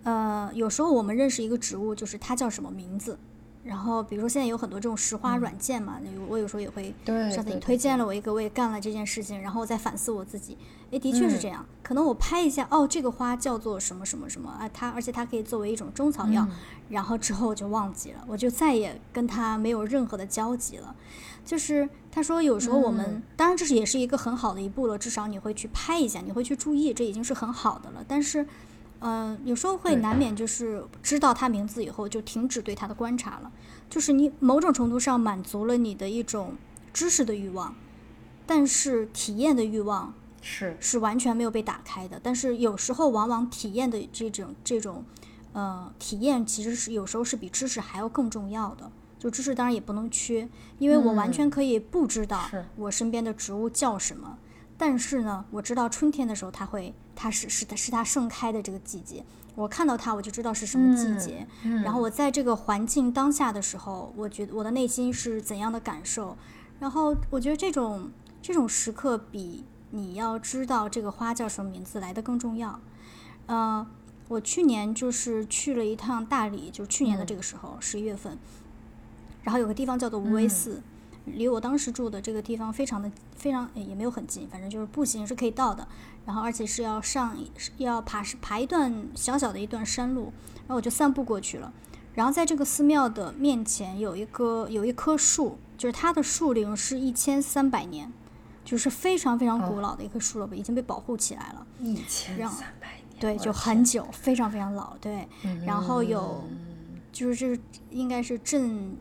呃，有时候我们认识一个植物，就是它叫什么名字。然后，比如说现在有很多这种识花软件嘛，我有时候也会。上次你推荐了我一个，我也干了这件事情，然后我再反思我自己。哎，的确是这样。可能我拍一下，哦，这个花叫做什么什么什么啊？它而且它可以作为一种中草药。然后之后我就忘记了，我就再也跟它没有任何的交集了。就是他说，有时候我们当然这是也是一个很好的一步了，至少你会去拍一下，你会去注意，这已经是很好的了。但是。嗯，有时候会难免就是知道他名字以后就停止对他的观察了，就是你某种程度上满足了你的一种知识的欲望，但是体验的欲望是是完全没有被打开的。但是有时候往往体验的这种这种呃体验其实是有时候是比知识还要更重要的。就知识当然也不能缺，因为我完全可以不知道我身边的植物叫什么。但是呢，我知道春天的时候，它会，它是是它是它盛开的这个季节。我看到它，我就知道是什么季节。然后我在这个环境当下的时候，我觉得我的内心是怎样的感受。然后我觉得这种这种时刻比你要知道这个花叫什么名字来的更重要。呃，我去年就是去了一趟大理，就去年的这个时候十一月份，然后有个地方叫做无为寺。离我当时住的这个地方非常的非常也没有很近，反正就是步行是可以到的。然后而且是要上要爬爬一段小小的一段山路，然后我就散步过去了。然后在这个寺庙的面前有一个有一棵树，就是它的树龄是一千三百年，就是非常非常古老的一棵树了，已经被保护起来了。一千三百年，对，就很久，非常非常老，对。然后有就是这应该是镇。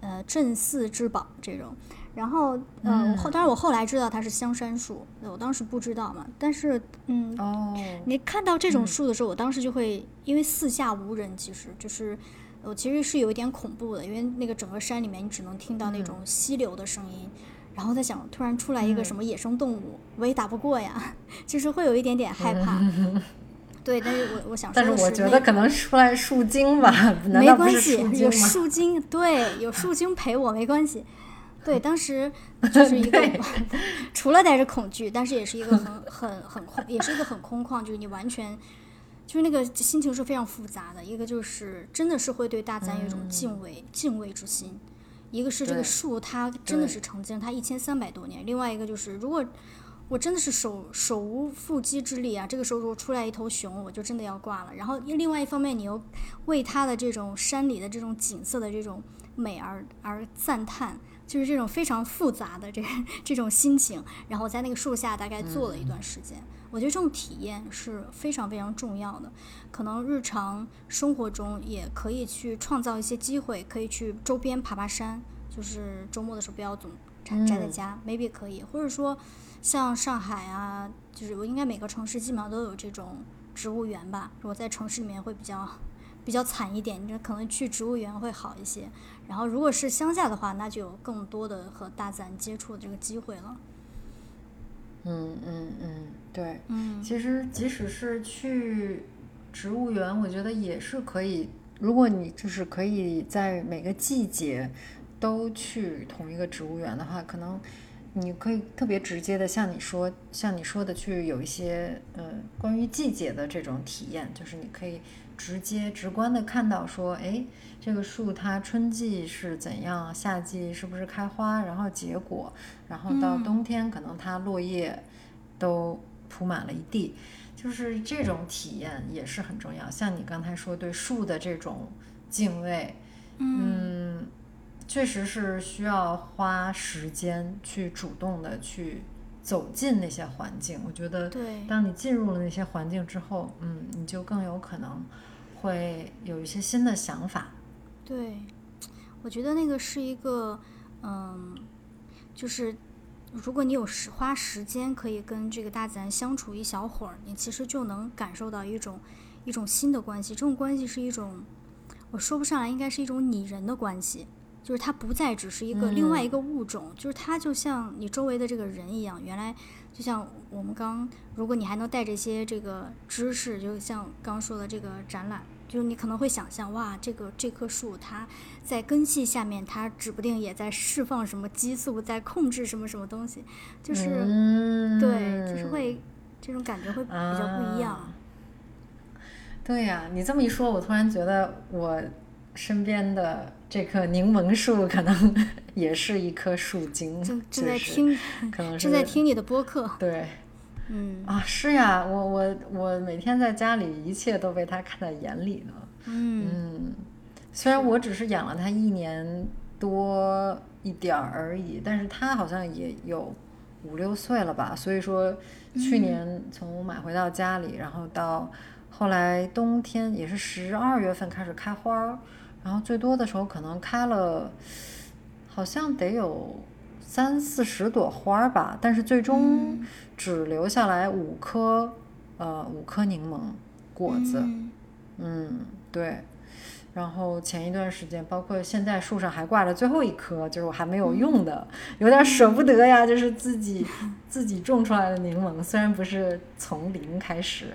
呃，镇寺之宝这种，然后，嗯，后当然我后来知道它是香山树，我当时不知道嘛。但是，嗯，哦，你看到这种树的时候，我当时就会，因为四下无人，其实就是，我其实是有一点恐怖的，因为那个整个山里面你只能听到那种溪流的声音，然后在想，突然出来一个什么野生动物，我也打不过呀，<laughs> 就是会有一点点害怕。<laughs> 对，但是我我想说的是，但是我觉得可能出来树精吧，没关系，有树精，对，有树精陪我没关系。对，当时 <laughs> 就是一个除了带着恐惧，但是也是一个很很很空，也是一个很空旷，就是你完全就是那个心情是非常复杂的。一个就是真的是会对大自然有一种敬畏敬畏之心，一个是这个树它真的是成精，它一千三百多年。另外一个就是如果我真的是手手无缚鸡之力啊！这个时候如果出来一头熊，我就真的要挂了。然后另外一方面，你又为它的这种山里的这种景色的这种美而而赞叹，就是这种非常复杂的这这种心情。然后在那个树下大概坐了一段时间，我觉得这种体验是非常非常重要的。可能日常生活中也可以去创造一些机会，可以去周边爬爬山，就是周末的时候不要总宅宅在家，maybe 可以，或者说。像上海啊，就是我应该每个城市基本上都有这种植物园吧。如果在城市里面会比较比较惨一点，你可能去植物园会好一些。然后如果是乡下的话，那就有更多的和大自然接触的这个机会了。嗯嗯嗯，对。嗯，其实即使是去植物园，我觉得也是可以。如果你就是可以在每个季节都去同一个植物园的话，可能。你可以特别直接的像你说，像你说的去有一些呃关于季节的这种体验，就是你可以直接直观的看到说，哎，这个树它春季是怎样，夏季是不是开花，然后结果，然后到冬天可能它落叶都铺满了一地，就是这种体验也是很重要。像你刚才说对树的这种敬畏，嗯。确实是需要花时间去主动的去走进那些环境。我觉得，当你进入了那些环境之后，嗯，你就更有可能会有一些新的想法。对，我觉得那个是一个，嗯，就是如果你有时花时间可以跟这个大自然相处一小会儿，你其实就能感受到一种一种新的关系。这种关系是一种，我说不上来，应该是一种拟人的关系。就是它不再只是一个另外一个物种，就是它就像你周围的这个人一样。原来就像我们刚，如果你还能带着一些这个知识，就像刚说的这个展览，就是你可能会想象，哇，这个这棵树它在根系下面，它指不定也在释放什么激素，在控制什么什么东西，就是对，就是会这种感觉会比较不一样。对呀，你这么一说，我突然觉得我身边的。这棵柠檬树可能也是一棵树精，正正在听，<laughs> 可能正在听你的播客。对，嗯啊，是呀，我我我每天在家里，一切都被它看在眼里呢。嗯，虽然我只是养了它一年多一点儿而已，但是它好像也有五六岁了吧。所以说，去年从买回到家里，然后到后来冬天也是十二月份开始开花儿。然后最多的时候可能开了，好像得有三四十朵花吧，但是最终只留下来五颗，呃，五颗柠檬果子。嗯，对。然后前一段时间，包括现在树上还挂着最后一颗，就是我还没有用的，有点舍不得呀。就是自己自己种出来的柠檬，虽然不是从零开始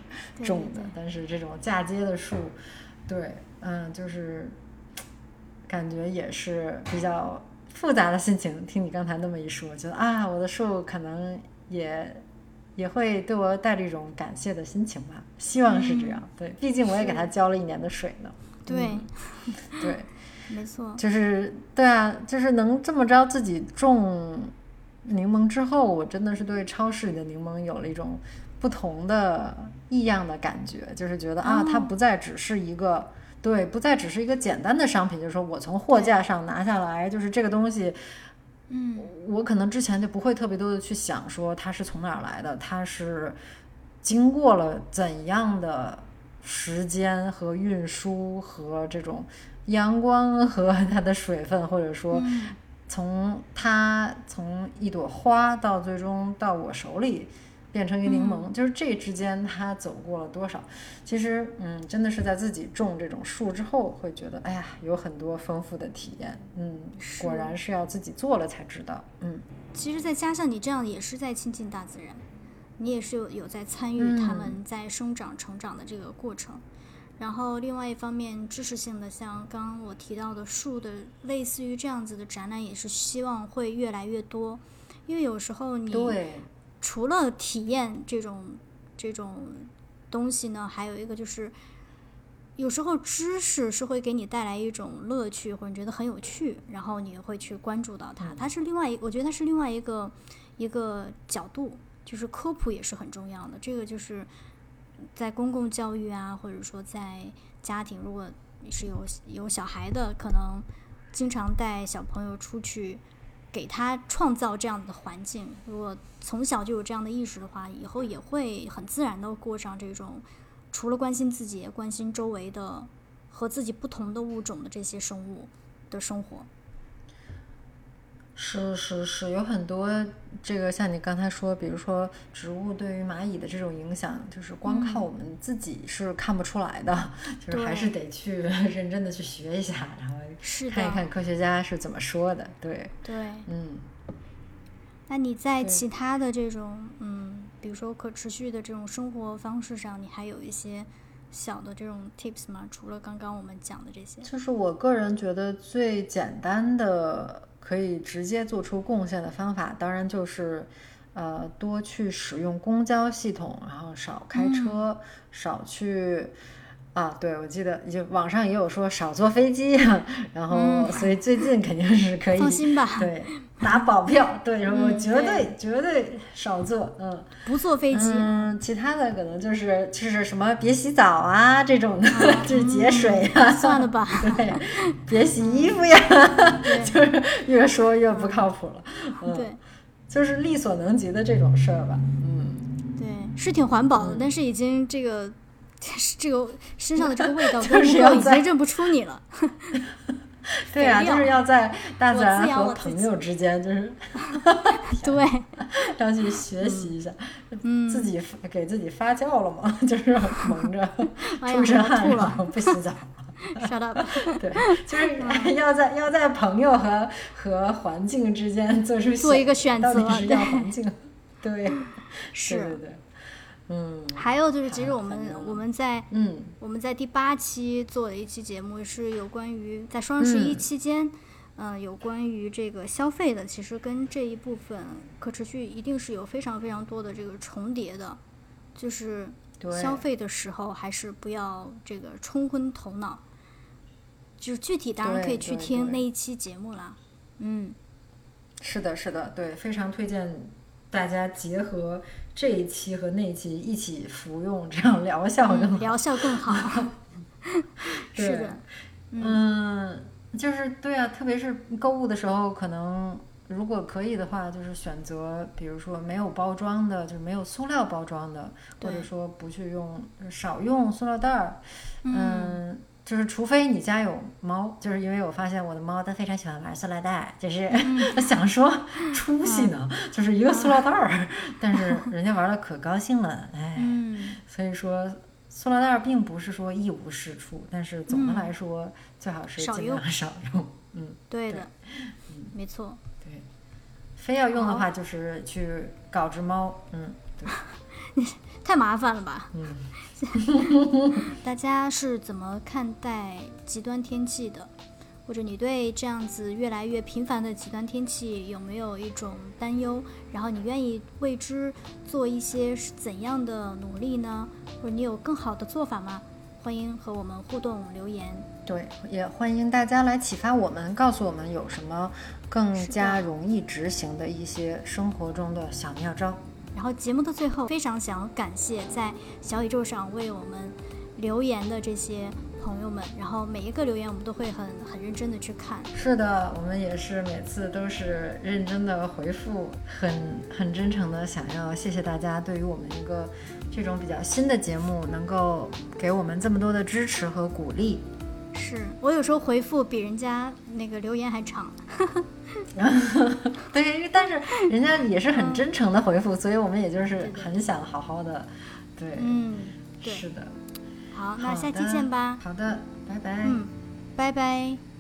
种的，但是这种嫁接的树，对，嗯，就是。感觉也是比较复杂的心情。听你刚才那么一说，觉得啊，我的树可能也也会对我带着一种感谢的心情吧。希望是这样。对，毕竟我也给它浇了一年的水呢。对，<laughs> 对，没错。就是对啊，就是能这么着自己种柠檬之后，我真的是对超市里的柠檬有了一种不同的异样的感觉，就是觉得啊，它不再只是一个。对，不再只是一个简单的商品，就是说我从货架上拿下来，就是这个东西，嗯，我可能之前就不会特别多的去想说它是从哪儿来的，它是经过了怎样的时间和运输和这种阳光 <laughs> 和它的水分，或者说从它从一朵花到最终到我手里。变成一个柠檬，就是这之间他走过了多少？其实，嗯，真的是在自己种这种树之后，会觉得，哎呀，有很多丰富的体验。嗯，果然是要自己做了才知道。嗯，其实再加上你这样，也是在亲近大自然，你也是有有在参与他们在生长成长的这个过程。然后，另外一方面，知识性的，像刚刚我提到的树的，类似于这样子的展览，也是希望会越来越多，因为有时候你对。除了体验这种这种东西呢，还有一个就是，有时候知识是会给你带来一种乐趣，或者你觉得很有趣，然后你会去关注到它。它是另外一，我觉得它是另外一个一个角度，就是科普也是很重要的。这个就是在公共教育啊，或者说在家庭，如果你是有有小孩的，可能经常带小朋友出去，给他创造这样的环境。如果从小就有这样的意识的话，以后也会很自然的过上这种除了关心自己，关心周围的和自己不同的物种的这些生物的生活。是是是，有很多这个像你刚才说，比如说植物对于蚂蚁的这种影响，就是光靠我们自己是看不出来的，就是还是得去 <laughs> 认真的去学一下，然后看一看科学家是怎么说的。对对，嗯。那你在其他的这种嗯，比如说可持续的这种生活方式上，你还有一些小的这种 tips 吗？除了刚刚我们讲的这些，就是我个人觉得最简单的。可以直接做出贡献的方法，当然就是，呃，多去使用公交系统，然后少开车，少去。啊，对，我记得就网上也有说少坐飞机，然后所以最近肯定是可以放心吧，对，打保票，对，然后绝对绝对少坐，嗯，不坐飞机，嗯，其他的可能就是就是什么别洗澡啊这种的，就是节水啊，算了吧，<laughs> 对，别洗衣服呀，<laughs> 就是越说越不靠谱了，嗯，对，就是力所能及的这种事儿吧，嗯，对，是挺环保的，但是已经这个。<laughs> 这个身上的这个味道，就是要已经认不出你了。<laughs> 对啊，就是要在大自然和朋友之间，就是 <laughs> 对，<laughs> 要去学习一下，自己给自己发酵了嘛，就是蒙着出身汗然后不洗澡。Shut up！对，就是要在要在朋友和和环境之间做出做一个选择，是要环境，对，是。的。嗯，还有就是，其实我们我们在嗯。我们在第八期做的一期节目是有关于在双十一期间，嗯，有关于这个消费的，其实跟这一部分可持续一定是有非常非常多的这个重叠的，就是消费的时候还是不要这个冲昏头脑，就是具体当然可以去听那一期节目了，嗯，是的，是的，对，非常推荐大家结合。这一期和那一期一起服用，这样疗效更好。疗效更好。<laughs> 是的，嗯，就是对啊，特别是购物的时候，可能如果可以的话，就是选择，比如说没有包装的，就是没有塑料包装的，或者说不去用，少用塑料袋儿，嗯。就是除非你家有猫，就是因为我发现我的猫它非常喜欢玩塑料袋，就是它 <laughs> 想说出息呢，<laughs> 就是一个塑料袋儿，但是人家玩的可高兴了，哎，所以说塑料袋并不是说一无是处，但是总的来说最好是尽量少用，嗯，<laughs> 对的，嗯，没错，对，非要用的话就是去搞只猫，嗯，对，太麻烦了吧，嗯。<laughs> 大家是怎么看待极端天气的？或者你对这样子越来越频繁的极端天气有没有一种担忧？然后你愿意为之做一些怎样的努力呢？或者你有更好的做法吗？欢迎和我们互动留言。对，也欢迎大家来启发我们，告诉我们有什么更加容易执行的一些生活中的小妙招。然后节目的最后，非常想感谢在小宇宙上为我们留言的这些朋友们。然后每一个留言，我们都会很很认真的去看。是的，我们也是每次都是认真的回复，很很真诚的想要谢谢大家对于我们一个这种比较新的节目，能够给我们这么多的支持和鼓励。是我有时候回复比人家那个留言还长，<laughs> <laughs> 对，但是人家也是很真诚的回复，所以我们也就是很想好好的，对，嗯，是的，好，那下期见吧，好的，拜拜，嗯，拜拜。